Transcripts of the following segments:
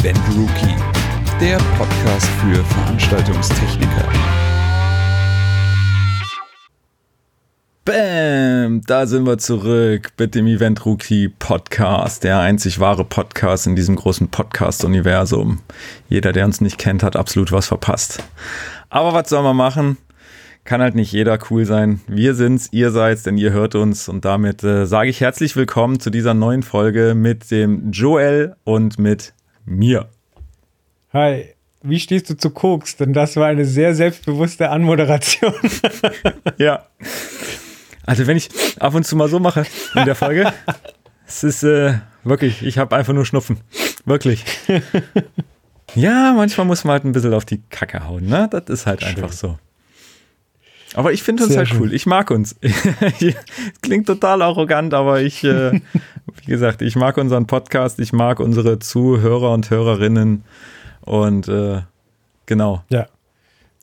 Event Rookie, der Podcast für Veranstaltungstechniker. Bam, da sind wir zurück mit dem Event Rookie Podcast, der einzig wahre Podcast in diesem großen Podcast-Universum. Jeder, der uns nicht kennt, hat absolut was verpasst. Aber was soll man machen? Kann halt nicht jeder cool sein. Wir sind's, ihr seid's, denn ihr hört uns. Und damit äh, sage ich herzlich willkommen zu dieser neuen Folge mit dem Joel und mit mir. Hi, wie stehst du zu Koks? Denn das war eine sehr selbstbewusste Anmoderation. ja. Also wenn ich ab und zu mal so mache in der Folge, es ist äh, wirklich, ich habe einfach nur Schnupfen. Wirklich. Ja, manchmal muss man halt ein bisschen auf die Kacke hauen, ne? Das ist halt schön. einfach so. Aber ich finde uns Sehr halt schön. cool. Ich mag uns. Klingt total arrogant, aber ich, äh, wie gesagt, ich mag unseren Podcast, ich mag unsere Zuhörer und Hörerinnen und äh, genau. Ja.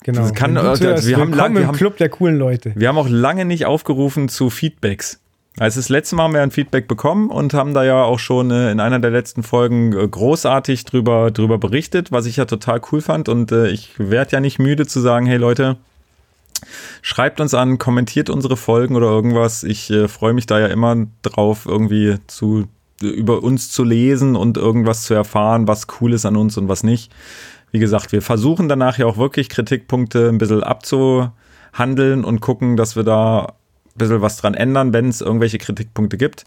Genau. Das kann, also, wir haben lang, wir haben, Club der coolen Leute. Wir haben auch lange nicht aufgerufen zu Feedbacks. Also das letzte Mal haben wir ein Feedback bekommen und haben da ja auch schon äh, in einer der letzten Folgen äh, großartig drüber, drüber berichtet, was ich ja total cool fand. Und äh, ich werde ja nicht müde zu sagen, hey Leute, schreibt uns an, kommentiert unsere Folgen oder irgendwas. Ich äh, freue mich da ja immer drauf, irgendwie zu über uns zu lesen und irgendwas zu erfahren, was cool ist an uns und was nicht. Wie gesagt, wir versuchen danach ja auch wirklich Kritikpunkte ein bisschen abzuhandeln und gucken, dass wir da bisschen was dran ändern, wenn es irgendwelche Kritikpunkte gibt.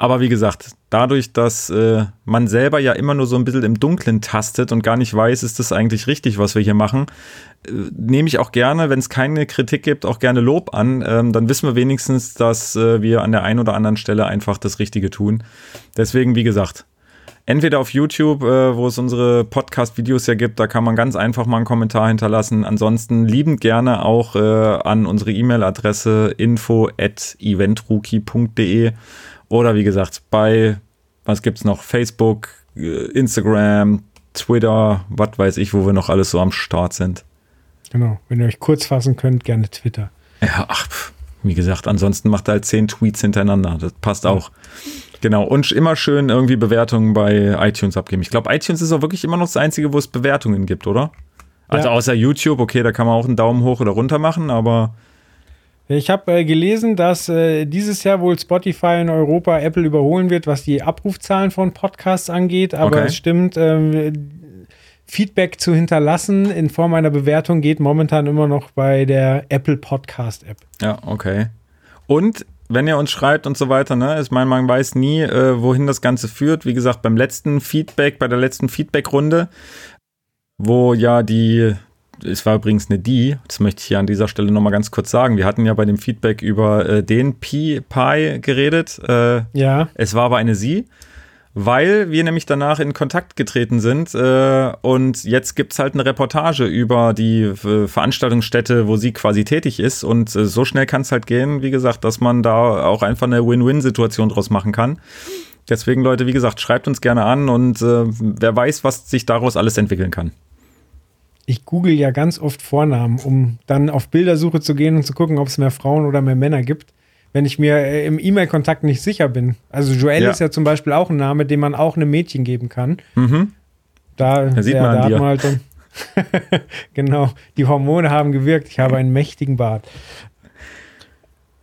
Aber wie gesagt, dadurch, dass äh, man selber ja immer nur so ein bisschen im Dunkeln tastet und gar nicht weiß, ist das eigentlich richtig, was wir hier machen, äh, nehme ich auch gerne, wenn es keine Kritik gibt, auch gerne Lob an. Ähm, dann wissen wir wenigstens, dass äh, wir an der einen oder anderen Stelle einfach das Richtige tun. Deswegen, wie gesagt, entweder auf YouTube, äh, wo es unsere Podcast-Videos ja gibt, da kann man ganz einfach mal einen Kommentar hinterlassen. Ansonsten liebend gerne auch äh, an unsere E-Mail-Adresse info at eventrookie.de oder wie gesagt bei, was gibt's noch, Facebook, äh, Instagram, Twitter, was weiß ich, wo wir noch alles so am Start sind. Genau, wenn ihr euch kurz fassen könnt, gerne Twitter. Ja, ach, wie gesagt, ansonsten macht er halt zehn Tweets hintereinander. Das passt auch. Genau, und immer schön irgendwie Bewertungen bei iTunes abgeben. Ich glaube, iTunes ist auch wirklich immer noch das Einzige, wo es Bewertungen gibt, oder? Also ja. außer YouTube, okay, da kann man auch einen Daumen hoch oder runter machen, aber. Ich habe äh, gelesen, dass äh, dieses Jahr wohl Spotify in Europa Apple überholen wird, was die Abrufzahlen von Podcasts angeht. Aber okay. es stimmt, äh, Feedback zu hinterlassen in Form einer Bewertung geht momentan immer noch bei der Apple Podcast App. Ja, okay. Und wenn ihr uns schreibt und so weiter, ne, ich meine, man weiß nie, äh, wohin das Ganze führt. Wie gesagt, beim letzten Feedback, bei der letzten Feedback-Runde, wo ja die, es war übrigens eine die, das möchte ich hier an dieser Stelle nochmal ganz kurz sagen. Wir hatten ja bei dem Feedback über äh, den Pi, Pi geredet. Äh, ja. Es war aber eine sie weil wir nämlich danach in Kontakt getreten sind äh, und jetzt gibt es halt eine Reportage über die äh, Veranstaltungsstätte, wo sie quasi tätig ist und äh, so schnell kann es halt gehen, wie gesagt, dass man da auch einfach eine Win-Win-Situation draus machen kann. Deswegen, Leute, wie gesagt, schreibt uns gerne an und äh, wer weiß, was sich daraus alles entwickeln kann. Ich google ja ganz oft Vornamen, um dann auf Bildersuche zu gehen und zu gucken, ob es mehr Frauen oder mehr Männer gibt wenn ich mir äh, im E-Mail-Kontakt nicht sicher bin. Also Joelle ja. ist ja zum Beispiel auch ein Name, den man auch einem Mädchen geben kann. Mhm. Da, da sieht man da hat man halt dann, genau, die Hormone haben gewirkt. Ich habe einen mächtigen Bart.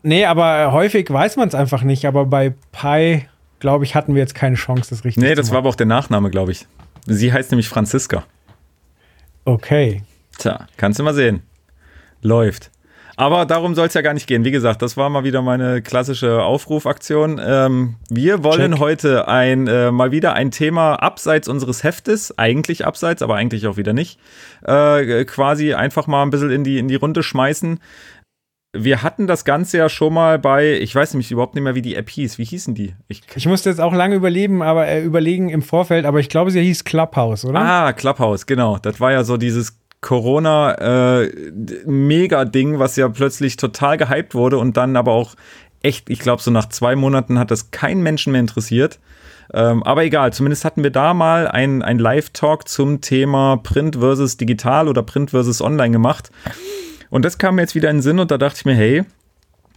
Nee, aber häufig weiß man es einfach nicht. Aber bei Pi, glaube ich, hatten wir jetzt keine Chance, das richtig nee, zu Nee, das war aber auch der Nachname, glaube ich. Sie heißt nämlich Franziska. Okay. Tja, kannst du mal sehen. Läuft. Aber darum soll es ja gar nicht gehen. Wie gesagt, das war mal wieder meine klassische Aufrufaktion. Ähm, wir wollen Check. heute ein, äh, mal wieder ein Thema abseits unseres Heftes, eigentlich abseits, aber eigentlich auch wieder nicht, äh, quasi einfach mal ein bisschen in die, in die Runde schmeißen. Wir hatten das Ganze ja schon mal bei, ich weiß nämlich überhaupt nicht mehr, wie die App hieß. Wie hießen die? Ich, ich musste jetzt auch lange überleben, aber äh, überlegen im Vorfeld, aber ich glaube, sie hieß Clubhouse, oder? Ah, Clubhouse, genau. Das war ja so dieses Corona-Mega-Ding, äh, was ja plötzlich total gehypt wurde und dann aber auch echt, ich glaube, so nach zwei Monaten hat das kein Menschen mehr interessiert. Ähm, aber egal, zumindest hatten wir da mal ein, ein Live-Talk zum Thema Print versus Digital oder Print versus Online gemacht. Und das kam mir jetzt wieder in den Sinn und da dachte ich mir, hey,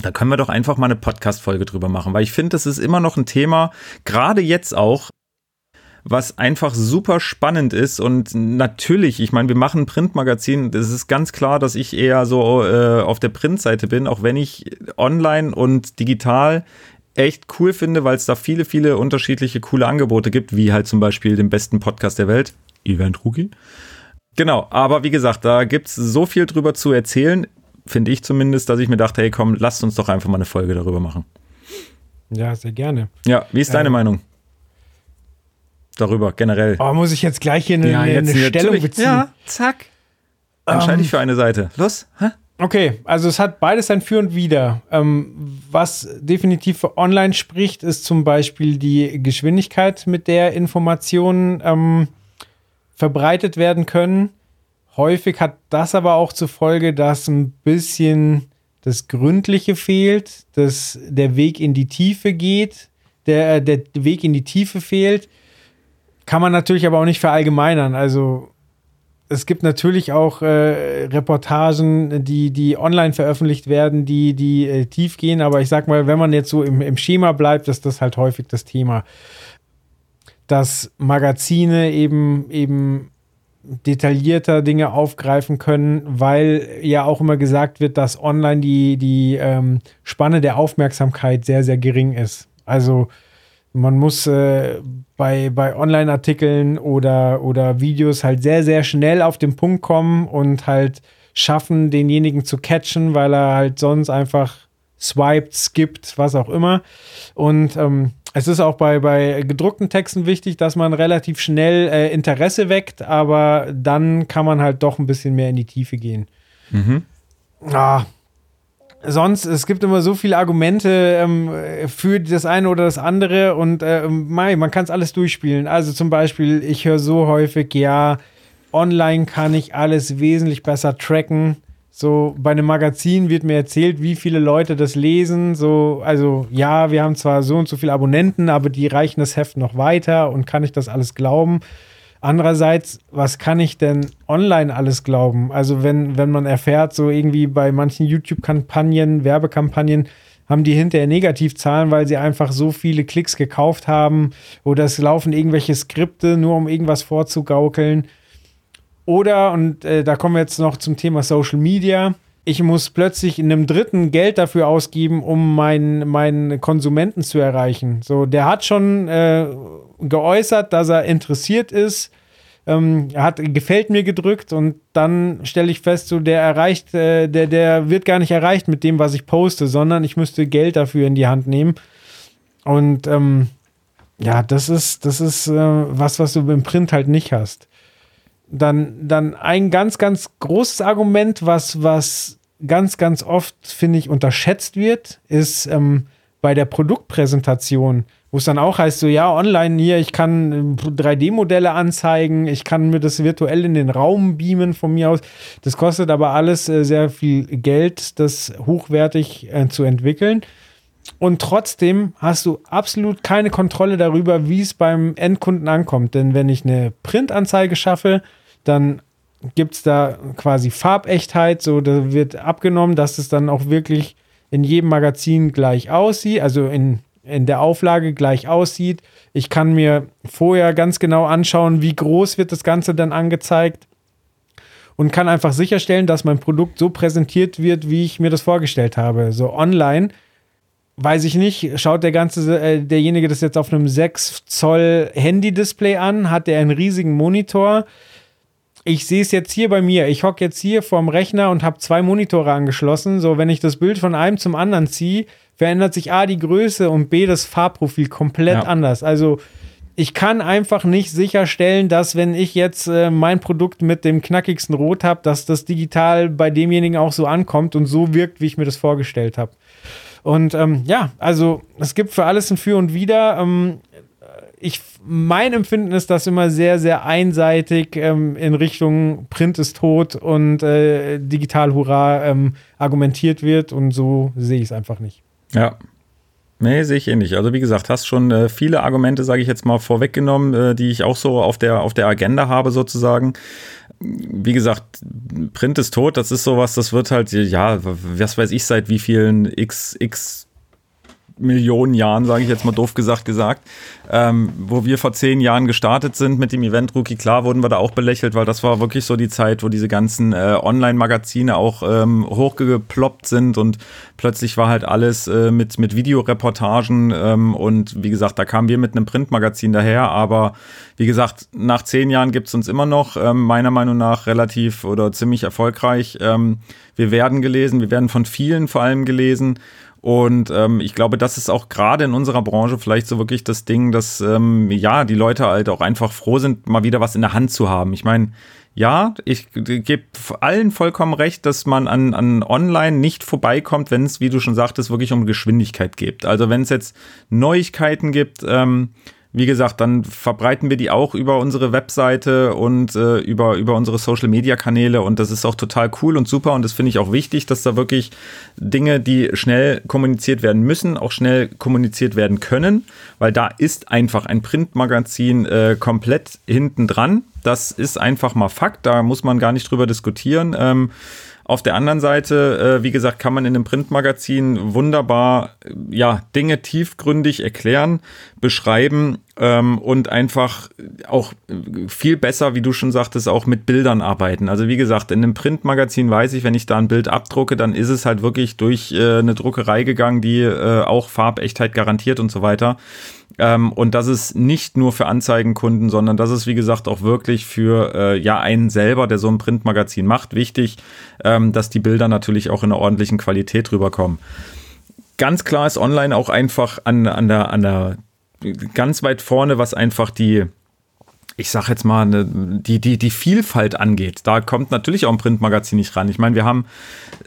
da können wir doch einfach mal eine Podcast-Folge drüber machen, weil ich finde, das ist immer noch ein Thema, gerade jetzt auch, was einfach super spannend ist. Und natürlich, ich meine, wir machen Printmagazin. Es ist ganz klar, dass ich eher so äh, auf der Printseite bin, auch wenn ich online und digital echt cool finde, weil es da viele, viele unterschiedliche coole Angebote gibt, wie halt zum Beispiel den besten Podcast der Welt, Event Rookie. Genau, aber wie gesagt, da gibt es so viel drüber zu erzählen, finde ich zumindest, dass ich mir dachte, hey komm, lasst uns doch einfach mal eine Folge darüber machen. Ja, sehr gerne. Ja, wie ist deine ähm, Meinung? Darüber, generell. Oh, muss ich jetzt gleich hier eine, ja, eine Stellung beziehen? Ja, zack. Entscheide um, ich ähm. für eine Seite. Los, hä? Okay, also es hat beides ein Für und Wider. Ähm, was definitiv für online spricht, ist zum Beispiel die Geschwindigkeit, mit der Informationen ähm, verbreitet werden können. Häufig hat das aber auch zur Folge, dass ein bisschen das Gründliche fehlt, dass der Weg in die Tiefe geht, der, äh, der Weg in die Tiefe fehlt. Kann man natürlich aber auch nicht verallgemeinern. Also es gibt natürlich auch äh, Reportagen, die, die online veröffentlicht werden, die, die äh, tief gehen, aber ich sag mal, wenn man jetzt so im, im Schema bleibt, ist das halt häufig das Thema. Dass Magazine eben, eben detaillierter Dinge aufgreifen können, weil ja auch immer gesagt wird, dass online die, die ähm, Spanne der Aufmerksamkeit sehr, sehr gering ist. Also man muss äh, bei, bei Online-Artikeln oder, oder Videos halt sehr, sehr schnell auf den Punkt kommen und halt schaffen, denjenigen zu catchen, weil er halt sonst einfach swiped, skippt, was auch immer. Und ähm, es ist auch bei, bei gedruckten Texten wichtig, dass man relativ schnell äh, Interesse weckt, aber dann kann man halt doch ein bisschen mehr in die Tiefe gehen. Mhm. Ah, sonst, es gibt immer so viele Argumente ähm, für das eine oder das andere und äh, man kann es alles durchspielen. Also zum Beispiel, ich höre so häufig, ja, online kann ich alles wesentlich besser tracken. So bei einem Magazin wird mir erzählt, wie viele Leute das lesen. So, also ja, wir haben zwar so und so viele Abonnenten, aber die reichen das Heft noch weiter und kann ich das alles glauben? Andererseits, was kann ich denn online alles glauben? Also wenn, wenn man erfährt, so irgendwie bei manchen YouTube-Kampagnen, Werbekampagnen, haben die hinterher Negativzahlen, weil sie einfach so viele Klicks gekauft haben oder es laufen irgendwelche Skripte, nur um irgendwas vorzugaukeln. Oder, und äh, da kommen wir jetzt noch zum Thema Social Media, ich muss plötzlich in einem dritten Geld dafür ausgeben, um meinen, meinen Konsumenten zu erreichen. So, der hat schon äh, geäußert, dass er interessiert ist. Ähm, er hat gefällt mir gedrückt und dann stelle ich fest, so der erreicht, äh, der, der wird gar nicht erreicht mit dem, was ich poste, sondern ich müsste Geld dafür in die Hand nehmen. Und ähm, ja, das ist, das ist äh, was, was du im Print halt nicht hast dann, dann ein ganz, ganz großes Argument, was, was ganz, ganz oft, finde ich, unterschätzt wird, ist ähm, bei der Produktpräsentation, wo es dann auch heißt, so ja, online hier, ich kann 3D-Modelle ähm, anzeigen, ich kann mir das virtuell in den Raum beamen von mir aus. Das kostet aber alles äh, sehr viel Geld, das hochwertig äh, zu entwickeln. Und trotzdem hast du absolut keine Kontrolle darüber, wie es beim Endkunden ankommt. Denn wenn ich eine Printanzeige schaffe, dann gibt es da quasi Farbechtheit, so da wird abgenommen, dass es dann auch wirklich in jedem Magazin gleich aussieht, also in, in der Auflage gleich aussieht. Ich kann mir vorher ganz genau anschauen, wie groß wird das Ganze dann angezeigt und kann einfach sicherstellen, dass mein Produkt so präsentiert wird, wie ich mir das vorgestellt habe. So online weiß ich nicht, schaut der ganze, äh, derjenige das jetzt auf einem 6 Zoll Handy-Display an, hat der einen riesigen Monitor, ich sehe es jetzt hier bei mir. Ich hocke jetzt hier vorm Rechner und habe zwei Monitore angeschlossen. So, wenn ich das Bild von einem zum anderen ziehe, verändert sich A die Größe und B das Farbprofil komplett ja. anders. Also ich kann einfach nicht sicherstellen, dass wenn ich jetzt äh, mein Produkt mit dem knackigsten Rot habe, dass das digital bei demjenigen auch so ankommt und so wirkt, wie ich mir das vorgestellt habe. Und ähm, ja, also es gibt für alles ein Für und Wider. Ähm, ich, mein Empfinden ist das immer sehr, sehr einseitig ähm, in Richtung Print ist tot und äh, digital Hurra ähm, argumentiert wird und so sehe ich es einfach nicht. Ja. Nee, sehe ich ähnlich. Also wie gesagt, hast schon äh, viele Argumente, sage ich jetzt mal, vorweggenommen, äh, die ich auch so auf der, auf der Agenda habe sozusagen. Wie gesagt, Print ist tot, das ist sowas, das wird halt, ja, was weiß ich, seit wie vielen x, x Millionen Jahren, sage ich jetzt mal doof gesagt gesagt, ähm, wo wir vor zehn Jahren gestartet sind mit dem Event Rookie. Klar wurden wir da auch belächelt, weil das war wirklich so die Zeit, wo diese ganzen äh, Online-Magazine auch ähm, hochgeploppt sind und plötzlich war halt alles äh, mit, mit Videoreportagen ähm, und wie gesagt, da kamen wir mit einem Printmagazin daher, aber wie gesagt, nach zehn Jahren gibt's uns immer noch, ähm, meiner Meinung nach relativ oder ziemlich erfolgreich. Ähm, wir werden gelesen, wir werden von vielen vor allem gelesen und ähm, ich glaube, das ist auch gerade in unserer Branche vielleicht so wirklich das Ding, dass ähm, ja die Leute halt auch einfach froh sind, mal wieder was in der Hand zu haben. Ich meine, ja, ich gebe allen vollkommen recht, dass man an, an Online nicht vorbeikommt, wenn es, wie du schon sagtest, wirklich um Geschwindigkeit geht. Also wenn es jetzt Neuigkeiten gibt, ähm, wie gesagt, dann verbreiten wir die auch über unsere Webseite und äh, über, über unsere Social Media Kanäle und das ist auch total cool und super und das finde ich auch wichtig, dass da wirklich Dinge, die schnell kommuniziert werden müssen, auch schnell kommuniziert werden können, weil da ist einfach ein Printmagazin äh, komplett hinten dran. Das ist einfach mal Fakt, da muss man gar nicht drüber diskutieren. Ähm, auf der anderen Seite, äh, wie gesagt, kann man in einem Printmagazin wunderbar ja, Dinge tiefgründig erklären, beschreiben ähm, und einfach auch viel besser, wie du schon sagtest, auch mit Bildern arbeiten. Also wie gesagt, in einem Printmagazin weiß ich, wenn ich da ein Bild abdrucke, dann ist es halt wirklich durch äh, eine Druckerei gegangen, die äh, auch Farbechtheit garantiert und so weiter. Ähm, und das ist nicht nur für Anzeigenkunden, sondern das ist, wie gesagt, auch wirklich für äh, ja einen selber, der so ein Printmagazin macht, wichtig, ähm, dass die Bilder natürlich auch in einer ordentlichen Qualität rüberkommen. Ganz klar ist online auch einfach an, an der, an der ganz weit vorne, was einfach die, ich sag jetzt mal, ne, die, die, die Vielfalt angeht. Da kommt natürlich auch ein Printmagazin nicht ran. Ich meine, wir haben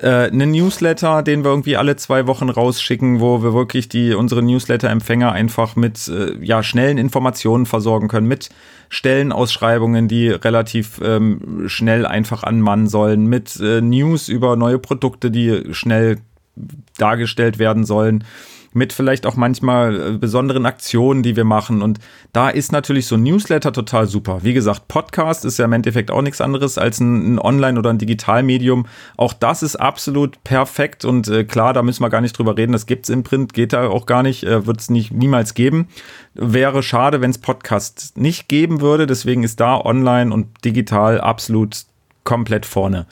äh, einen Newsletter, den wir irgendwie alle zwei Wochen rausschicken, wo wir wirklich die, unsere Newsletter-Empfänger einfach mit äh, ja, schnellen Informationen versorgen können, mit Stellenausschreibungen, die relativ ähm, schnell einfach anmannen sollen, mit äh, News über neue Produkte, die schnell dargestellt werden sollen mit vielleicht auch manchmal äh, besonderen Aktionen, die wir machen. Und da ist natürlich so ein Newsletter total super. Wie gesagt, Podcast ist ja im Endeffekt auch nichts anderes als ein, Online- oder ein Digitalmedium. Auch das ist absolut perfekt und äh, klar, da müssen wir gar nicht drüber reden. Das gibt's im Print, geht da auch gar nicht, äh, wird es nicht niemals geben. Wäre schade, wenn es Podcast nicht geben würde. Deswegen ist da online und digital absolut komplett vorne.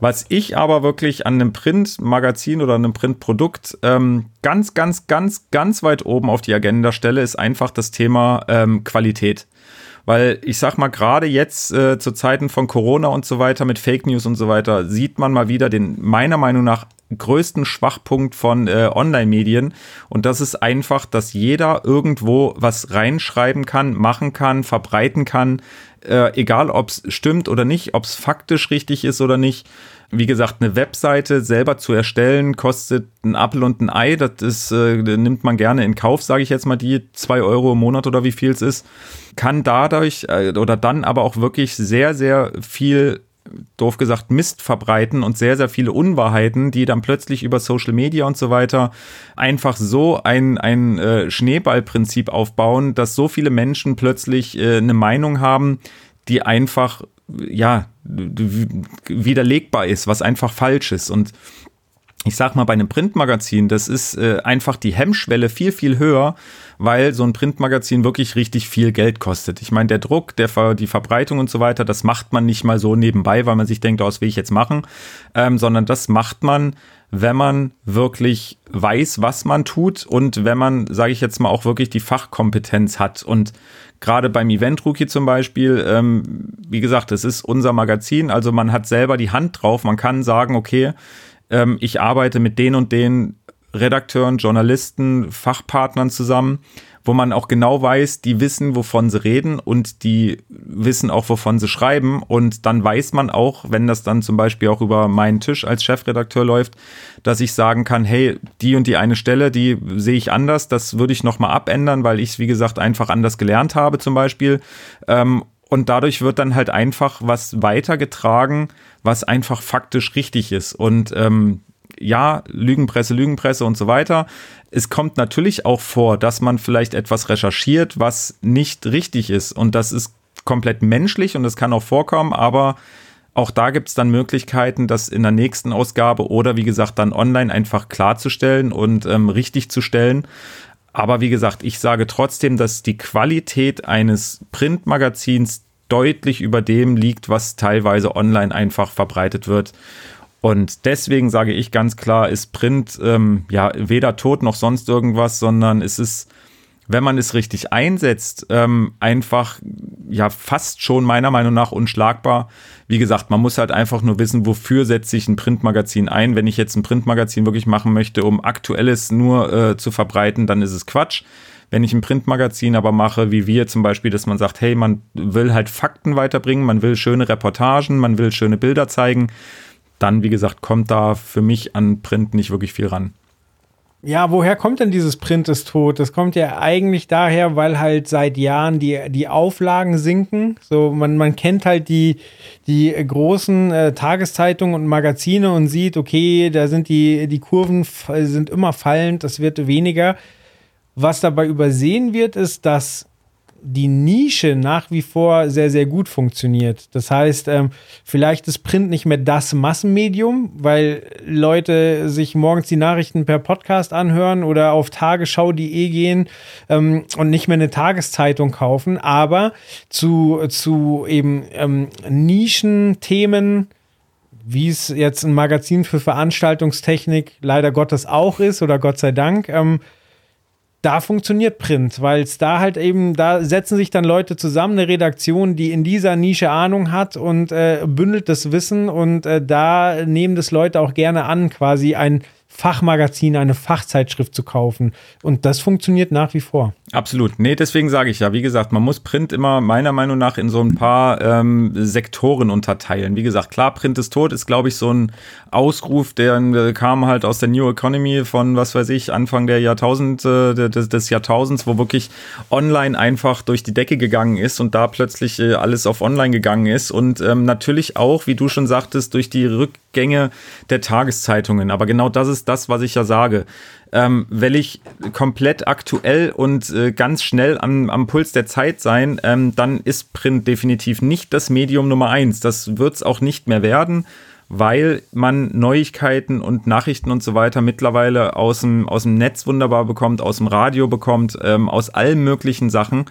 Was ich aber wirklich an einem Printmagazin oder einem Printprodukt ähm, ganz, ganz, ganz, ganz weit oben auf die Agenda stelle, ist einfach das Thema ähm, Qualität. Weil ich sag mal, gerade jetzt äh, zu Zeiten von Corona und so weiter mit Fake News und so weiter, sieht man mal wieder den meiner Meinung nach größten Schwachpunkt von äh, Online-Medien. Und das ist einfach, dass jeder irgendwo was reinschreiben kann, machen kann, verbreiten kann, äh, egal ob es stimmt oder nicht, ob es faktisch richtig ist oder nicht. Wie gesagt, eine Webseite selber zu erstellen, kostet ein Apfel und ein Ei. Das ist, äh, nimmt man gerne in Kauf, sage ich jetzt mal, die zwei Euro im Monat oder wie viel es ist. Kann dadurch äh, oder dann aber auch wirklich sehr, sehr viel doof gesagt, Mist verbreiten und sehr, sehr viele Unwahrheiten, die dann plötzlich über Social Media und so weiter einfach so ein, ein äh, Schneeballprinzip aufbauen, dass so viele Menschen plötzlich äh, eine Meinung haben, die einfach, ja, widerlegbar ist, was einfach falsch ist. Und ich sag mal, bei einem Printmagazin, das ist äh, einfach die Hemmschwelle viel, viel höher, weil so ein Printmagazin wirklich richtig viel Geld kostet. Ich meine, der Druck, der, die Verbreitung und so weiter, das macht man nicht mal so nebenbei, weil man sich denkt, oh, was will ich jetzt machen, ähm, sondern das macht man, wenn man wirklich weiß, was man tut und wenn man, sage ich jetzt mal, auch wirklich die Fachkompetenz hat. Und gerade beim Event Rookie zum Beispiel, ähm, wie gesagt, es ist unser Magazin, also man hat selber die Hand drauf, man kann sagen, okay, ähm, ich arbeite mit den und den Redakteuren, Journalisten, Fachpartnern zusammen, wo man auch genau weiß, die wissen, wovon sie reden und die wissen auch, wovon sie schreiben. Und dann weiß man auch, wenn das dann zum Beispiel auch über meinen Tisch als Chefredakteur läuft, dass ich sagen kann, hey, die und die eine Stelle, die sehe ich anders, das würde ich nochmal abändern, weil ich es, wie gesagt, einfach anders gelernt habe zum Beispiel. Ähm, und dadurch wird dann halt einfach was weitergetragen, was einfach faktisch richtig ist. Und ähm, ja, Lügenpresse, Lügenpresse und so weiter. Es kommt natürlich auch vor, dass man vielleicht etwas recherchiert, was nicht richtig ist. Und das ist komplett menschlich und das kann auch vorkommen, aber Auch da gibt es dann Möglichkeiten, das in der nächsten Ausgabe oder wie gesagt dann online einfach klarzustellen und ähm, richtig zu stellen. Aber wie gesagt, ich sage trotzdem, dass die Qualität eines Printmagazins deutlich über dem liegt, was teilweise online einfach verbreitet wird. Und deswegen sage ich ganz klar, ist Print ähm, ja weder tot noch sonst irgendwas, sondern es ist wenn man es richtig einsetzt, ähm, einfach ja fast schon meiner Meinung nach unschlagbar. Wie gesagt, man muss halt einfach nur wissen, wofür setze ich ein Printmagazin ein. Wenn ich jetzt ein Printmagazin wirklich machen möchte, um aktuelles nur äh, zu verbreiten, dann ist es Quatsch. Wenn ich ein Printmagazin aber mache, wie wir zum Beispiel, dass man sagt, hey, man will halt Fakten weiterbringen, man will schöne Reportagen, man will schöne Bilder zeigen, dann, wie gesagt, kommt da für mich an Print nicht wirklich viel ran. Ja, woher kommt denn dieses Print ist tot? Das kommt ja eigentlich daher, weil halt seit Jahren die, die Auflagen sinken. So, man, man kennt halt die, die großen äh, Tageszeitungen und Magazine und sieht, okay, da sind die, die Kurven sind immer fallend, das wird weniger. Was dabei übersehen wird, ist, dass die Nische nach wie vor sehr, sehr gut funktioniert. Das heißt, ähm, vielleicht ist Print nicht mehr das Massenmedium, weil Leute sich morgens die Nachrichten per Podcast anhören oder auf tagesschau.de gehen ähm, und nicht mehr eine Tageszeitung kaufen. Aber zu, zu eben ähm, Nischenthemen, wie es jetzt ein Magazin für Veranstaltungstechnik leider Gottes auch ist oder Gott sei Dank, ähm, da funktioniert Print, weil es da halt eben, da setzen sich dann Leute zusammen, eine Redaktion, die in dieser Nische Ahnung hat und äh, bündelt das Wissen und äh, da nehmen das Leute auch gerne an, quasi ein Fachmagazin, eine Fachzeitschrift zu kaufen. Und das funktioniert nach wie vor. Absolut. Nee, deswegen sage ich ja, wie gesagt, man muss Print immer meiner Meinung nach in so ein paar ähm, Sektoren unterteilen. Wie gesagt, klar, Print ist tot, ist, glaube ich, so ein Ausruf, der äh, kam halt aus der New Economy von, was weiß ich, Anfang der Jahrtausend, äh, des, des, Jahrtausends, wo wirklich online einfach durch die Decke gegangen ist und da plötzlich äh, alles auf online gegangen ist. Und ähm, natürlich auch, wie du schon sagtest, durch die Rückgänge der Tageszeitungen. Aber genau das ist das, was ich ja sage. Ähm, will ich komplett aktuell und äh, ganz schnell am, am Puls der Zeit sein, ähm, dann ist Print definitiv nicht das Medium Nummer eins. Das wird es auch nicht mehr werden, weil man Neuigkeiten und Nachrichten und so weiter mittlerweile aus dem, aus dem Netz wunderbar bekommt, aus dem Radio bekommt, ähm, aus allen möglichen Sachen.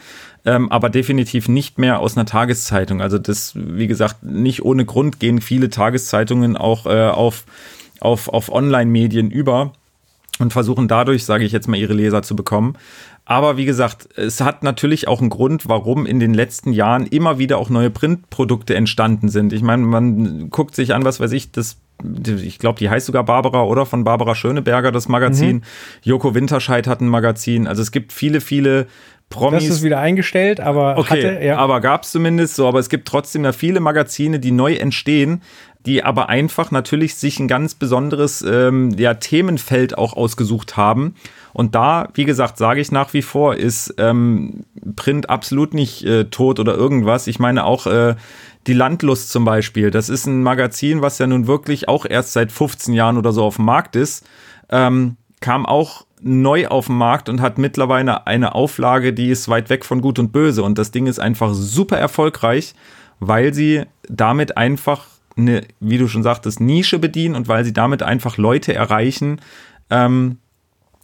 Ähm, aber definitiv nicht mehr aus einer Tageszeitung. Also das, wie gesagt, nicht ohne Grund gehen viele Tageszeitungen auch äh, auf auf, auf Online-Medien über und versuchen dadurch, sage ich jetzt mal, ihre Leser zu bekommen. Aber wie gesagt, es hat natürlich auch einen Grund, warum in den letzten Jahren immer wieder auch neue Printprodukte entstanden sind. Ich meine, man guckt sich an, was weiß ich, das ich glaube, die heißt sogar Barbara oder von Barbara Schöneberger, das Magazin. Mhm. Joko Winterscheid hat ein Magazin. Also es gibt viele, viele Promis. Das ist wieder eingestellt, aber okay, hatte, ja. aber gab es zumindest so. Aber es gibt trotzdem da viele Magazine, die neu entstehen, die aber einfach natürlich sich ein ganz besonderes ähm, ja, Themenfeld auch ausgesucht haben. Und da, wie gesagt, sage ich nach wie vor, ist ähm, Print absolut nicht äh, tot oder irgendwas. Ich meine auch äh, die Landlust zum Beispiel. Das ist ein Magazin, was ja nun wirklich auch erst seit 15 Jahren oder so auf dem Markt ist. Ähm, kam auch neu auf den Markt und hat mittlerweile eine Auflage, die ist weit weg von Gut und Böse. Und das Ding ist einfach super erfolgreich, weil sie damit einfach eine, wie du schon sagtest, Nische bedienen und weil sie damit einfach Leute erreichen, ähm,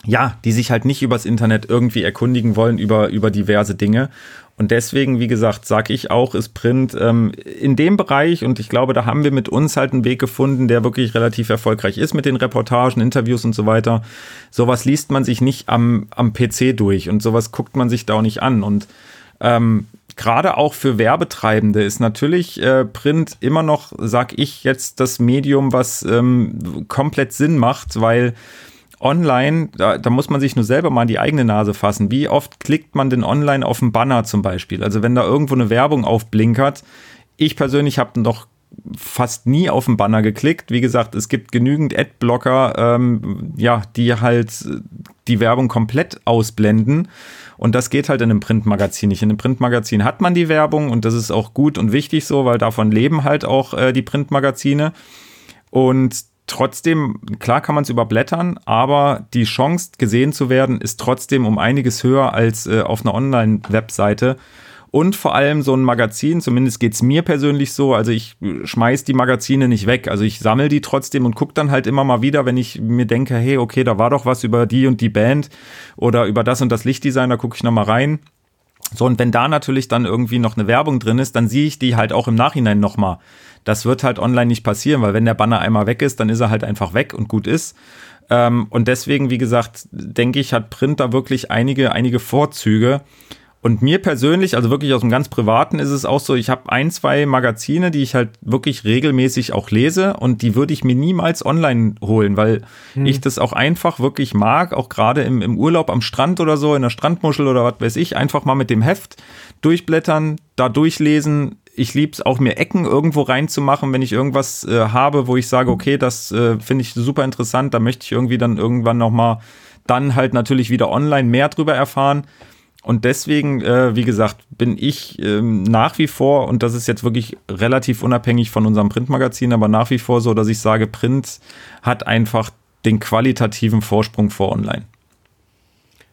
ja, die sich halt nicht übers Internet irgendwie erkundigen wollen über, über diverse Dinge. Und deswegen, wie gesagt, sage ich auch, ist Print ähm, in dem Bereich, und ich glaube, da haben wir mit uns halt einen Weg gefunden, der wirklich relativ erfolgreich ist mit den Reportagen, Interviews und so weiter. Sowas liest man sich nicht am, am PC durch und sowas guckt man sich da auch nicht an. Und ähm, gerade auch für Werbetreibende ist natürlich äh, Print immer noch, sag ich jetzt, das Medium, was ähm, komplett Sinn macht, weil online, da, da, muss man sich nur selber mal in die eigene Nase fassen. Wie oft klickt man denn online auf einen Banner zum Beispiel? Also wenn da irgendwo eine Werbung aufblinkert, ich persönlich habe noch fast nie auf den Banner geklickt. Wie gesagt, es gibt genügend Adblocker, ähm, ja, die halt die Werbung komplett ausblenden. Und das geht halt in einem Printmagazin nicht. In einem Printmagazin hat man die Werbung und das ist auch gut und wichtig so, weil davon leben halt auch äh, die Printmagazine. Und trotzdem, klar kann man es überblättern, aber die Chance, gesehen zu werden, ist trotzdem um einiges höher als äh, auf einer Online-Webseite. Und vor allem so ein Magazin, zumindest geht's mir persönlich so, also ich schmeiß die Magazine nicht weg, also ich sammle die trotzdem und guck dann halt immer mal wieder, wenn ich mir denke, hey, okay, da war doch was über die und die Band oder über das und das Lichtdesign, da gucke ich noch mal rein. So, und wenn da natürlich dann irgendwie noch eine Werbung drin ist, dann sehe ich die halt auch im Nachhinein nochmal. Das wird halt online nicht passieren, weil wenn der Banner einmal weg ist, dann ist er halt einfach weg und gut ist. Ähm, und deswegen, wie gesagt, denke ich, hat Print da wirklich einige, einige Vorzüge. Und mir persönlich, also wirklich aus dem ganz Privaten, ist es auch so, ich habe ein, zwei Magazine, die ich halt wirklich regelmäßig auch lese und die würde ich mir niemals online holen, weil hm. ich das auch einfach wirklich mag, auch gerade im, im Urlaub am Strand oder so, in der Strandmuschel oder was weiß ich, einfach mal mit dem Heft durchblättern, da durchlesen. Ich liebe es auch, mir Ecken irgendwo reinzumachen, wenn ich irgendwas äh, habe, wo ich sage, okay, das äh, finde ich super interessant, da möchte ich irgendwie dann irgendwann nochmal dann halt natürlich wieder online mehr drüber erfahren. Und deswegen, äh, wie gesagt, bin ich ähm, nach wie vor, und das ist jetzt wirklich relativ unabhängig von unserem Printmagazin, aber nach wie vor so, dass ich sage, Print hat einfach den qualitativen Vorsprung vor Online.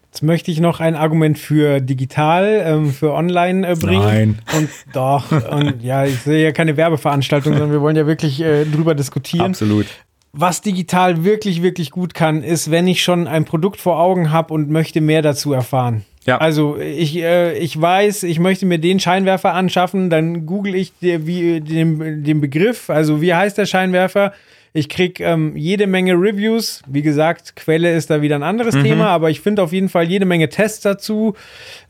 Jetzt möchte ich noch ein Argument für digital, ähm, für online äh, bringen. Nein. Und doch, und ja, ich sehe ja keine Werbeveranstaltung, sondern wir wollen ja wirklich äh, drüber diskutieren. Absolut. Was digital wirklich, wirklich gut kann, ist, wenn ich schon ein Produkt vor Augen habe und möchte mehr dazu erfahren. Ja. Also ich, äh, ich weiß, ich möchte mir den Scheinwerfer anschaffen, dann google ich die, wie, den, den Begriff, also wie heißt der Scheinwerfer. Ich kriege ähm, jede Menge Reviews. Wie gesagt, Quelle ist da wieder ein anderes mhm. Thema, aber ich finde auf jeden Fall jede Menge Tests dazu.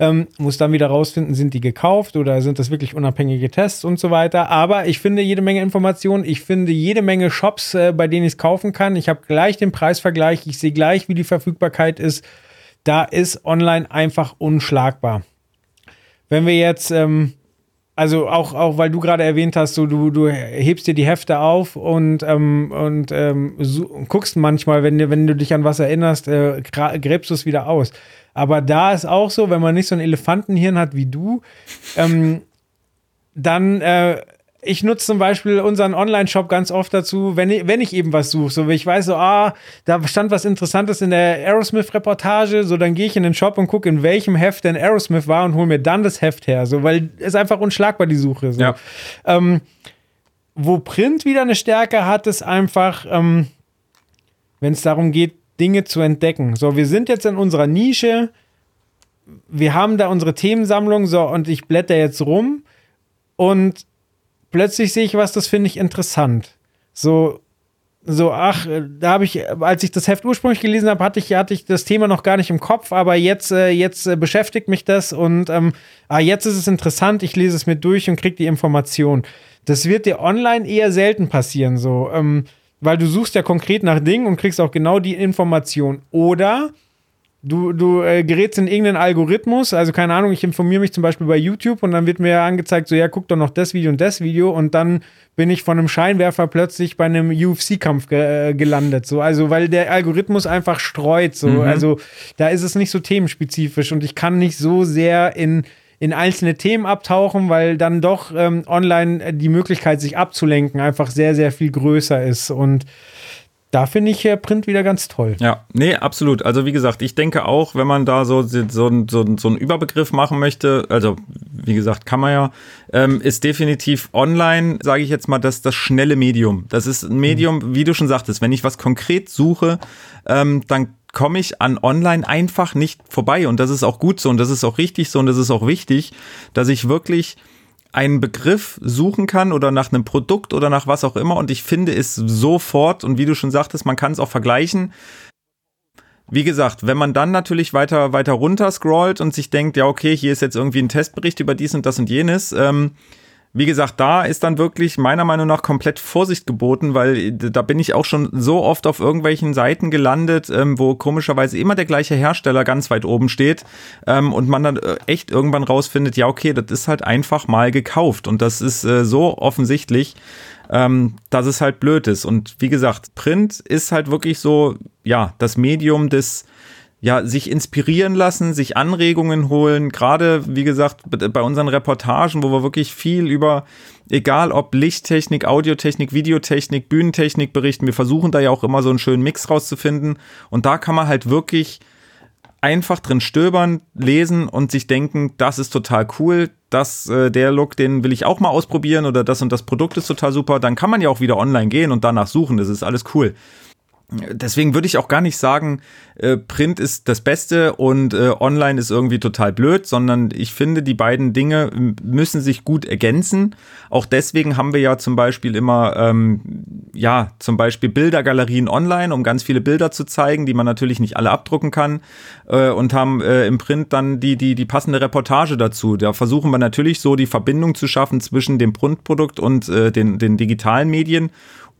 Ähm, muss dann wieder rausfinden, sind die gekauft oder sind das wirklich unabhängige Tests und so weiter. Aber ich finde jede Menge Informationen. Ich finde jede Menge Shops, äh, bei denen ich es kaufen kann. Ich habe gleich den Preisvergleich. Ich sehe gleich, wie die Verfügbarkeit ist da ist online einfach unschlagbar. Wenn wir jetzt, ähm, also auch, auch weil du gerade erwähnt hast, so, du, du hebst dir die Hefte auf und, ähm, und ähm, so, guckst manchmal, wenn, wenn du dich an was erinnerst, äh, gräbst du es wieder aus. Aber da ist auch so, wenn man nicht so ein Elefantenhirn hat wie du, ähm, dann äh, ich nutze zum Beispiel unseren Online-Shop ganz oft dazu, wenn ich, wenn ich eben was suche. So, ich weiß, so, ah, da stand was Interessantes in der Aerosmith-Reportage, so, dann gehe ich in den Shop und gucke, in welchem Heft denn Aerosmith war und hole mir dann das Heft her. So, weil es einfach unschlagbar die Suche. So. Ja. Ähm, wo Print wieder eine Stärke hat, ist einfach, ähm, wenn es darum geht, Dinge zu entdecken. So, wir sind jetzt in unserer Nische, wir haben da unsere Themensammlung, so, und ich blätter jetzt rum und plötzlich sehe ich was, das finde ich interessant. So, so, ach, da habe ich, als ich das Heft ursprünglich gelesen habe, hatte ich, hatte ich das Thema noch gar nicht im Kopf, aber jetzt, äh, jetzt äh, beschäftigt mich das und ähm, ah, jetzt ist es interessant, ich lese es mir durch und kriege die Information. Das wird dir online eher selten passieren, so, ähm, weil du suchst ja konkret nach Dingen und kriegst auch genau die Information. Oder Du, du äh, gerätst in irgendeinen Algorithmus, also keine Ahnung, ich informiere mich zum Beispiel bei YouTube und dann wird mir angezeigt, so ja, guck doch noch das Video und das Video und dann bin ich von einem Scheinwerfer plötzlich bei einem UFC-Kampf ge äh, gelandet. So, also weil der Algorithmus einfach streut. So, mhm. also da ist es nicht so themenspezifisch und ich kann nicht so sehr in in einzelne Themen abtauchen, weil dann doch ähm, online die Möglichkeit, sich abzulenken, einfach sehr, sehr viel größer ist. Und da finde ich Print wieder ganz toll. Ja, nee, absolut. Also wie gesagt, ich denke auch, wenn man da so, so, so, so einen Überbegriff machen möchte, also wie gesagt, kann man ja, ähm, ist definitiv online, sage ich jetzt mal, das, das schnelle Medium. Das ist ein Medium, mhm. wie du schon sagtest, wenn ich was konkret suche, ähm, dann komme ich an online einfach nicht vorbei. Und das ist auch gut so und das ist auch richtig so und das ist auch wichtig, dass ich wirklich einen Begriff suchen kann oder nach einem Produkt oder nach was auch immer und ich finde es sofort und wie du schon sagtest, man kann es auch vergleichen. Wie gesagt, wenn man dann natürlich weiter, weiter runter scrollt und sich denkt, ja, okay, hier ist jetzt irgendwie ein Testbericht über dies und das und jenes, ähm, wie gesagt, da ist dann wirklich meiner Meinung nach komplett Vorsicht geboten, weil äh, da bin ich auch schon so oft auf irgendwelchen Seiten gelandet, ähm, wo komischerweise immer der gleiche Hersteller ganz weit oben steht ähm, und man dann äh, echt irgendwann rausfindet, ja, okay, das ist halt einfach mal gekauft und das ist äh, so offensichtlich, ähm, dass es halt blöd ist. Und wie gesagt, Print ist halt wirklich so, ja, das Medium des ja, sich inspirieren lassen, sich Anregungen holen, gerade wie gesagt bei unseren Reportagen, wo wir wirklich viel über, egal ob Lichttechnik, Audiotechnik, Videotechnik, Bühnentechnik berichten, wir versuchen da ja auch immer so einen schönen Mix rauszufinden. Und da kann man halt wirklich einfach drin stöbern, lesen und sich denken, das ist total cool, das, äh, der Look, den will ich auch mal ausprobieren oder das und das Produkt ist total super, dann kann man ja auch wieder online gehen und danach suchen, das ist alles cool deswegen würde ich auch gar nicht sagen, äh, Print ist das Beste und äh, Online ist irgendwie total blöd, sondern ich finde, die beiden Dinge müssen sich gut ergänzen. Auch deswegen haben wir ja zum Beispiel immer, ähm, ja, zum Beispiel Bildergalerien online, um ganz viele Bilder zu zeigen, die man natürlich nicht alle abdrucken kann äh, und haben äh, im Print dann die, die, die passende Reportage dazu. Da versuchen wir natürlich so die Verbindung zu schaffen zwischen dem Printprodukt und äh, den, den digitalen Medien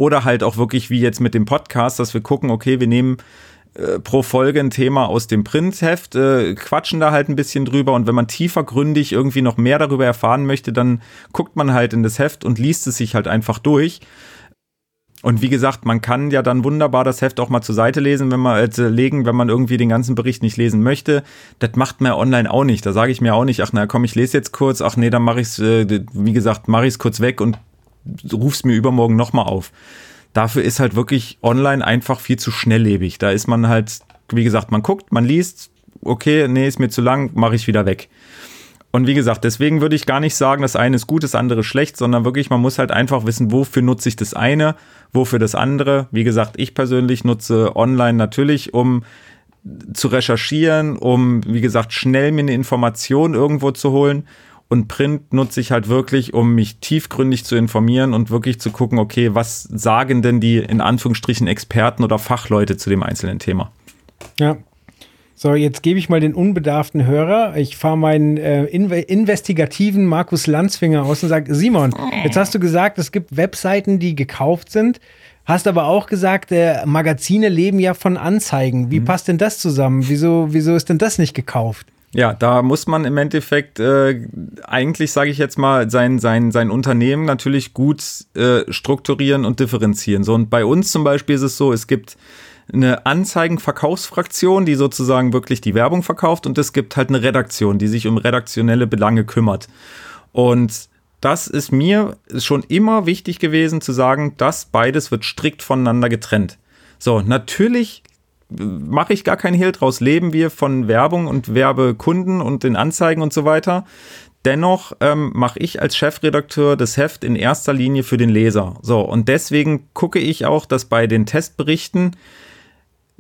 oder halt auch wirklich wie jetzt mit dem Podcast, dass wir gucken, okay, wir nehmen äh, pro Folge ein Thema aus dem Printheft, äh, quatschen da halt ein bisschen drüber und wenn man tiefergründig irgendwie noch mehr darüber erfahren möchte, dann guckt man halt in das Heft und liest es sich halt einfach durch. Und wie gesagt, man kann ja dann wunderbar das Heft auch mal zur Seite lesen, wenn man äh, legen, wenn man irgendwie den ganzen Bericht nicht lesen möchte. Das macht man online auch nicht. Da sage ich mir auch nicht, ach na komm, ich lese jetzt kurz, ach nee, dann mache ich es, äh, wie gesagt, mache ich es kurz weg und ruf's mir übermorgen nochmal auf. Dafür ist halt wirklich online einfach viel zu schnelllebig. Da ist man halt, wie gesagt, man guckt, man liest, okay, nee, ist mir zu lang, mache ich wieder weg. Und wie gesagt, deswegen würde ich gar nicht sagen, das eine ist gut, das andere schlecht, sondern wirklich, man muss halt einfach wissen, wofür nutze ich das eine, wofür das andere. Wie gesagt, ich persönlich nutze online natürlich, um zu recherchieren, um, wie gesagt, schnell mir eine Information irgendwo zu holen. Und Print nutze ich halt wirklich, um mich tiefgründig zu informieren und wirklich zu gucken, okay, was sagen denn die in Anführungsstrichen Experten oder Fachleute zu dem einzelnen Thema? Ja. So, jetzt gebe ich mal den unbedarften Hörer. Ich fahre meinen äh, inve investigativen Markus Lanzfinger aus und sage, Simon, jetzt hast du gesagt, es gibt Webseiten, die gekauft sind. Hast aber auch gesagt, äh, Magazine leben ja von Anzeigen. Wie mhm. passt denn das zusammen? Wieso, wieso ist denn das nicht gekauft? Ja, da muss man im Endeffekt äh, eigentlich, sage ich jetzt mal, sein, sein, sein Unternehmen natürlich gut äh, strukturieren und differenzieren. So, und bei uns zum Beispiel ist es so, es gibt eine Anzeigenverkaufsfraktion, die sozusagen wirklich die Werbung verkauft, und es gibt halt eine Redaktion, die sich um redaktionelle Belange kümmert. Und das ist mir schon immer wichtig gewesen zu sagen, dass beides wird strikt voneinander getrennt. So, natürlich mache ich gar keinen Hehl draus, leben wir von Werbung und Werbekunden und den Anzeigen und so weiter. Dennoch ähm, mache ich als Chefredakteur das Heft in erster Linie für den Leser. So, und deswegen gucke ich auch, dass bei den Testberichten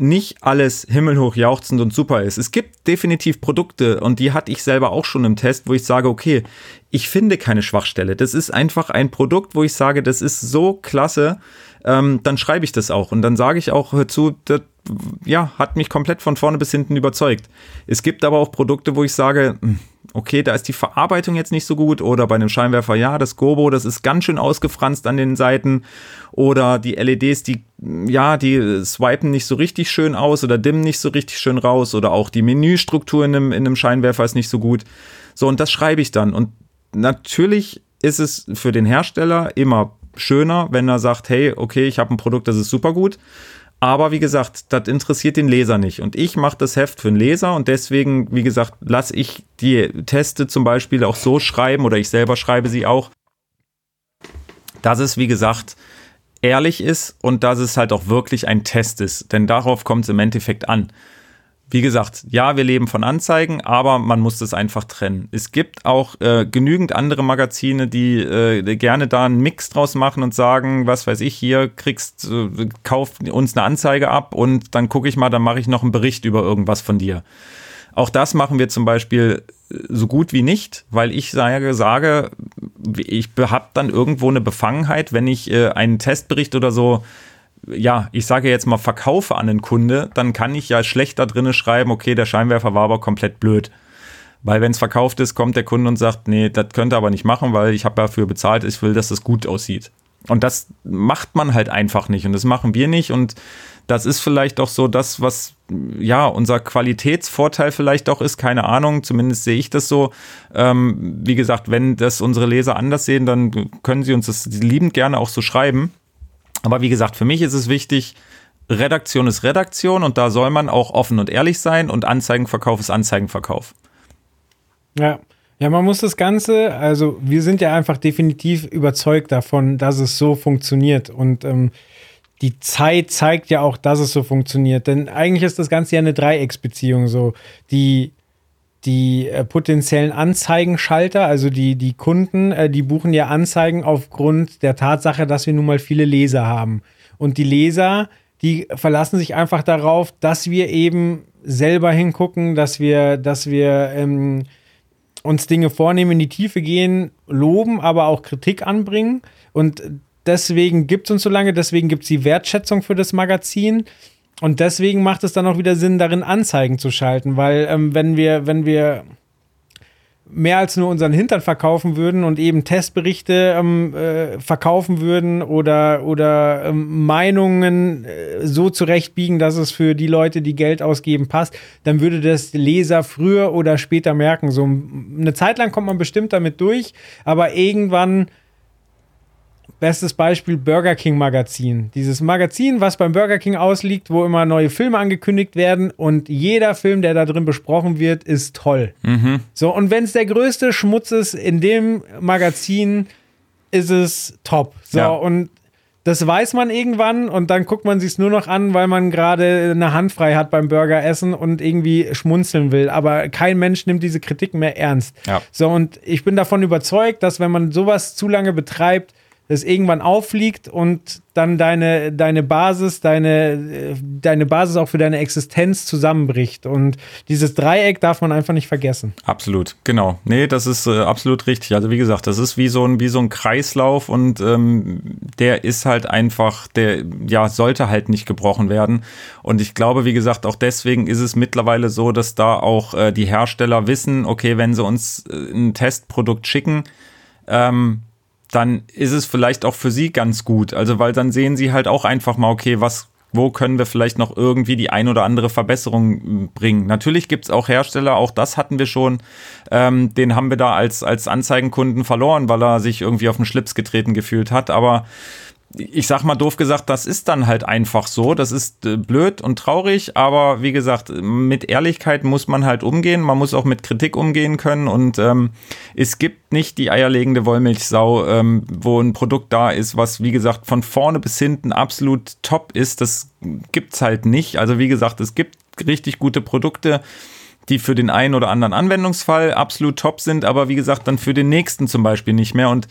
nicht alles himmelhoch jauchzend und super ist. Es gibt definitiv Produkte und die hatte ich selber auch schon im Test, wo ich sage, okay, ich finde keine Schwachstelle. Das ist einfach ein Produkt, wo ich sage, das ist so klasse, ähm, dann schreibe ich das auch und dann sage ich auch, hör zu, das ja, hat mich komplett von vorne bis hinten überzeugt. Es gibt aber auch Produkte, wo ich sage, hm, okay, da ist die Verarbeitung jetzt nicht so gut oder bei einem Scheinwerfer, ja, das Gobo, das ist ganz schön ausgefranst an den Seiten oder die LEDs, die, ja, die swipen nicht so richtig schön aus oder dimmen nicht so richtig schön raus oder auch die Menüstruktur in einem, in einem Scheinwerfer ist nicht so gut. So, und das schreibe ich dann und natürlich ist es für den Hersteller immer schöner, wenn er sagt, hey, okay, ich habe ein Produkt, das ist super gut aber wie gesagt, das interessiert den Leser nicht. Und ich mache das Heft für den Leser und deswegen, wie gesagt, lasse ich die Teste zum Beispiel auch so schreiben oder ich selber schreibe sie auch, dass es, wie gesagt, ehrlich ist und dass es halt auch wirklich ein Test ist. Denn darauf kommt es im Endeffekt an wie gesagt, ja, wir leben von Anzeigen, aber man muss das einfach trennen. Es gibt auch äh, genügend andere Magazine, die äh, gerne da einen Mix draus machen und sagen, was weiß ich, hier kriegst, äh, kauf uns eine Anzeige ab und dann gucke ich mal, dann mache ich noch einen Bericht über irgendwas von dir. Auch das machen wir zum Beispiel äh, so gut wie nicht, weil ich sage, sage ich habe dann irgendwo eine Befangenheit, wenn ich äh, einen Testbericht oder so ja, ich sage jetzt mal, verkaufe an einen Kunde, dann kann ich ja schlecht da drinnen schreiben, okay, der Scheinwerfer war aber komplett blöd. Weil wenn es verkauft ist, kommt der Kunde und sagt, nee, das könnte aber nicht machen, weil ich habe dafür bezahlt, ich will, dass das gut aussieht. Und das macht man halt einfach nicht und das machen wir nicht und das ist vielleicht auch so das, was ja unser Qualitätsvorteil vielleicht auch ist, keine Ahnung, zumindest sehe ich das so. Ähm, wie gesagt, wenn das unsere Leser anders sehen, dann können sie uns das liebend gerne auch so schreiben. Aber wie gesagt, für mich ist es wichtig, Redaktion ist Redaktion und da soll man auch offen und ehrlich sein und Anzeigenverkauf ist Anzeigenverkauf. Ja. Ja, man muss das Ganze, also wir sind ja einfach definitiv überzeugt davon, dass es so funktioniert. Und ähm, die Zeit zeigt ja auch, dass es so funktioniert. Denn eigentlich ist das Ganze ja eine Dreiecksbeziehung. So die die äh, potenziellen Anzeigenschalter, also die, die Kunden, äh, die buchen ja Anzeigen aufgrund der Tatsache, dass wir nun mal viele Leser haben. Und die Leser, die verlassen sich einfach darauf, dass wir eben selber hingucken, dass wir, dass wir ähm, uns Dinge vornehmen, in die Tiefe gehen, loben, aber auch Kritik anbringen. Und deswegen gibt es uns so lange, deswegen gibt es die Wertschätzung für das Magazin. Und deswegen macht es dann auch wieder Sinn, darin Anzeigen zu schalten, weil ähm, wenn wir, wenn wir mehr als nur unseren Hintern verkaufen würden und eben Testberichte ähm, äh, verkaufen würden oder, oder ähm, Meinungen äh, so zurechtbiegen, dass es für die Leute, die Geld ausgeben, passt, dann würde das Leser früher oder später merken. So eine Zeit lang kommt man bestimmt damit durch, aber irgendwann Bestes Beispiel Burger King Magazin. Dieses Magazin, was beim Burger King ausliegt, wo immer neue Filme angekündigt werden und jeder Film, der da drin besprochen wird, ist toll. Mhm. So, und wenn es der größte Schmutz ist in dem Magazin, ist es top. So, ja. und das weiß man irgendwann und dann guckt man sich nur noch an, weil man gerade eine Hand frei hat beim Burgeressen und irgendwie schmunzeln will. Aber kein Mensch nimmt diese Kritik mehr ernst. Ja. So, und ich bin davon überzeugt, dass wenn man sowas zu lange betreibt, es irgendwann auffliegt und dann deine, deine Basis, deine, deine Basis auch für deine Existenz zusammenbricht. Und dieses Dreieck darf man einfach nicht vergessen. Absolut, genau. Nee, das ist äh, absolut richtig. Also wie gesagt, das ist wie so ein, wie so ein Kreislauf und ähm, der ist halt einfach, der ja, sollte halt nicht gebrochen werden. Und ich glaube, wie gesagt, auch deswegen ist es mittlerweile so, dass da auch äh, die Hersteller wissen, okay, wenn sie uns äh, ein Testprodukt schicken, ähm, dann ist es vielleicht auch für sie ganz gut. Also, weil dann sehen sie halt auch einfach mal, okay, was, wo können wir vielleicht noch irgendwie die ein oder andere Verbesserung hm, bringen. Natürlich gibt's auch Hersteller, auch das hatten wir schon, ähm, den haben wir da als, als Anzeigenkunden verloren, weil er sich irgendwie auf den Schlips getreten gefühlt hat. Aber ich sag mal doof gesagt, das ist dann halt einfach so. Das ist äh, blöd und traurig, aber wie gesagt, mit Ehrlichkeit muss man halt umgehen. Man muss auch mit Kritik umgehen können und ähm, es gibt nicht die eierlegende Wollmilchsau, ähm, wo ein Produkt da ist, was wie gesagt von vorne bis hinten absolut top ist. Das gibt's halt nicht. Also wie gesagt, es gibt richtig gute Produkte die für den einen oder anderen Anwendungsfall absolut top sind, aber wie gesagt, dann für den nächsten zum Beispiel nicht mehr. Und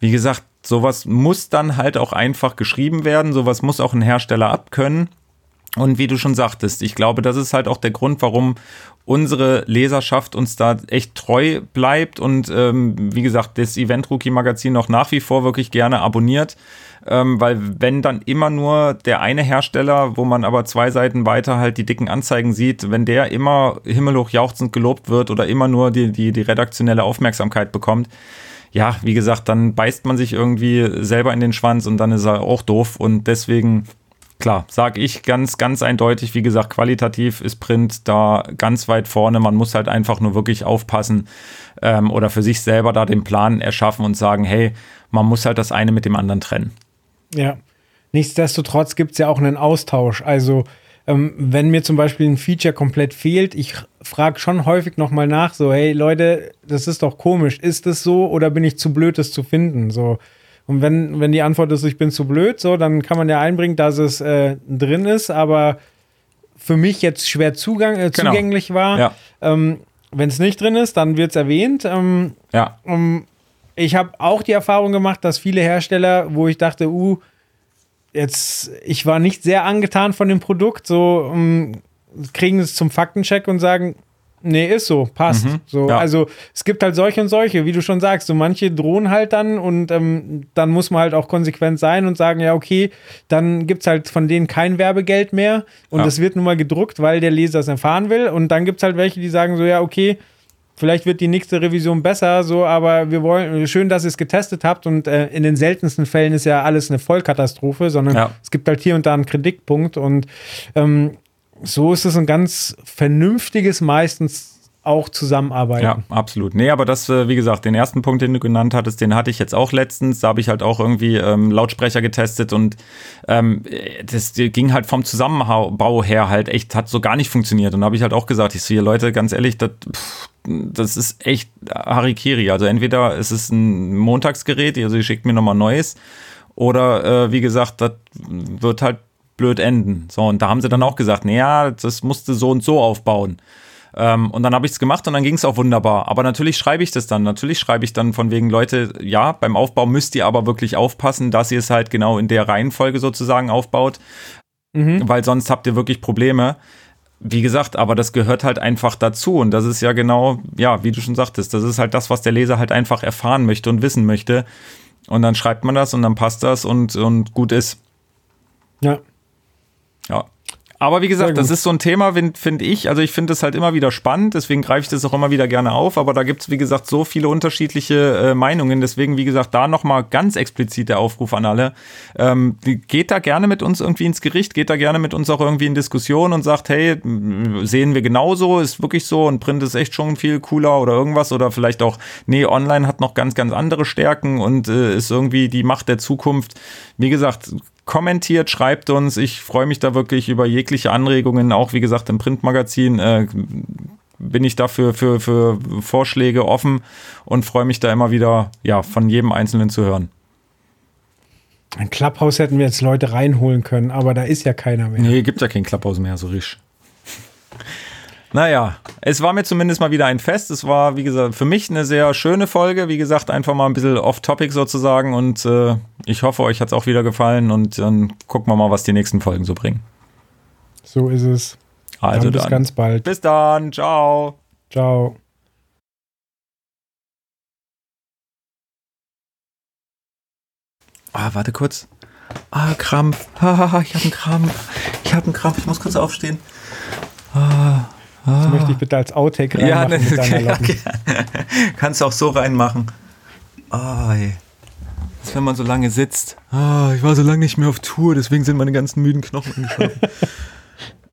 wie gesagt, sowas muss dann halt auch einfach geschrieben werden, sowas muss auch ein Hersteller abkönnen. Und wie du schon sagtest, ich glaube, das ist halt auch der Grund, warum unsere Leserschaft uns da echt treu bleibt und ähm, wie gesagt, das Event Rookie Magazin auch nach wie vor wirklich gerne abonniert, ähm, weil wenn dann immer nur der eine Hersteller, wo man aber zwei Seiten weiter halt die dicken Anzeigen sieht, wenn der immer himmelhoch jauchzend gelobt wird oder immer nur die, die, die redaktionelle Aufmerksamkeit bekommt, ja, wie gesagt, dann beißt man sich irgendwie selber in den Schwanz und dann ist er auch doof. Und deswegen, klar, sage ich ganz, ganz eindeutig, wie gesagt, qualitativ ist Print da ganz weit vorne. Man muss halt einfach nur wirklich aufpassen ähm, oder für sich selber da den Plan erschaffen und sagen, hey, man muss halt das eine mit dem anderen trennen. Ja. Nichtsdestotrotz gibt es ja auch einen Austausch. Also ähm, wenn mir zum Beispiel ein Feature komplett fehlt, ich frage schon häufig nochmal nach, so, hey Leute, das ist doch komisch, ist es so oder bin ich zu blöd, das zu finden? So. Und wenn, wenn die Antwort ist, ich bin zu blöd, so, dann kann man ja einbringen, dass es äh, drin ist, aber für mich jetzt schwer Zugang, äh, genau. zugänglich war. Ja. Ähm, wenn es nicht drin ist, dann wird es erwähnt. Ähm, ja. Um, ich habe auch die Erfahrung gemacht, dass viele Hersteller, wo ich dachte, uh, jetzt, ich war nicht sehr angetan von dem Produkt, so um, kriegen es zum Faktencheck und sagen, nee, ist so, passt. Mhm, so, ja. Also es gibt halt solche und solche, wie du schon sagst, so manche drohen halt dann und ähm, dann muss man halt auch konsequent sein und sagen, ja, okay, dann gibt es halt von denen kein Werbegeld mehr und es ja. wird nun mal gedruckt, weil der Leser es erfahren will. Und dann gibt es halt welche, die sagen so, ja, okay, Vielleicht wird die nächste Revision besser, so, aber wir wollen, schön, dass ihr es getestet habt und äh, in den seltensten Fällen ist ja alles eine Vollkatastrophe, sondern ja. es gibt halt hier und da einen Kritikpunkt und ähm, so ist es ein ganz vernünftiges meistens auch zusammenarbeiten. Ja, absolut. Nee, aber das, äh, wie gesagt, den ersten Punkt, den du genannt hattest, den hatte ich jetzt auch letztens. Da habe ich halt auch irgendwie ähm, Lautsprecher getestet und ähm, das ging halt vom Zusammenbau her halt echt, hat so gar nicht funktioniert. Und da habe ich halt auch gesagt, ich sehe, Leute, ganz ehrlich, das, das ist echt Harikiri. Also entweder ist es ein Montagsgerät, also ihr schickt mir nochmal Neues Oder äh, wie gesagt, das wird halt blöd enden. So, und da haben sie dann auch gesagt, naja, das musste so und so aufbauen. Ähm, und dann habe ich es gemacht und dann ging es auch wunderbar. Aber natürlich schreibe ich das dann. Natürlich schreibe ich dann von wegen, Leute, ja, beim Aufbau müsst ihr aber wirklich aufpassen, dass ihr es halt genau in der Reihenfolge sozusagen aufbaut. Mhm. Weil sonst habt ihr wirklich Probleme. Wie gesagt, aber das gehört halt einfach dazu. Und das ist ja genau, ja, wie du schon sagtest, das ist halt das, was der Leser halt einfach erfahren möchte und wissen möchte. Und dann schreibt man das und dann passt das und, und gut ist. Ja. Ja. Aber wie gesagt, das ist so ein Thema, finde find ich. Also ich finde es halt immer wieder spannend, deswegen greife ich das auch immer wieder gerne auf. Aber da gibt es, wie gesagt, so viele unterschiedliche äh, Meinungen. Deswegen, wie gesagt, da nochmal ganz explizit der Aufruf an alle. Ähm, geht da gerne mit uns irgendwie ins Gericht, geht da gerne mit uns auch irgendwie in Diskussion und sagt, hey, sehen wir genauso, ist wirklich so und Print ist echt schon viel cooler oder irgendwas. Oder vielleicht auch, nee, online hat noch ganz, ganz andere Stärken und äh, ist irgendwie die Macht der Zukunft. Wie gesagt, kommentiert, schreibt uns. Ich freue mich da wirklich über jegliche Anregungen. Auch wie gesagt im Printmagazin äh, bin ich dafür für, für Vorschläge offen und freue mich da immer wieder ja, von jedem Einzelnen zu hören. Ein Clubhouse hätten wir jetzt Leute reinholen können, aber da ist ja keiner mehr. Nee, gibt ja kein Clubhouse mehr, so risch. Naja, es war mir zumindest mal wieder ein Fest. Es war, wie gesagt, für mich eine sehr schöne Folge. Wie gesagt, einfach mal ein bisschen off-topic sozusagen. Und äh, ich hoffe, euch hat es auch wieder gefallen. Und dann gucken wir mal, was die nächsten Folgen so bringen. So ist es. Also dann, bis ganz bald. Bis dann. Ciao. Ciao. Ah, warte kurz. Ah, Krampf. Ah, ich habe einen Krampf. Ich habe einen Krampf. Ich muss kurz aufstehen. Ah. Das möchte ich bitte als Outtake reinmachen. Ja, ne, okay, okay. Kannst du auch so reinmachen. Oh, ey. Das, wenn man so lange sitzt. Oh, ich war so lange nicht mehr auf Tour, deswegen sind meine ganzen müden Knochen angeschaut.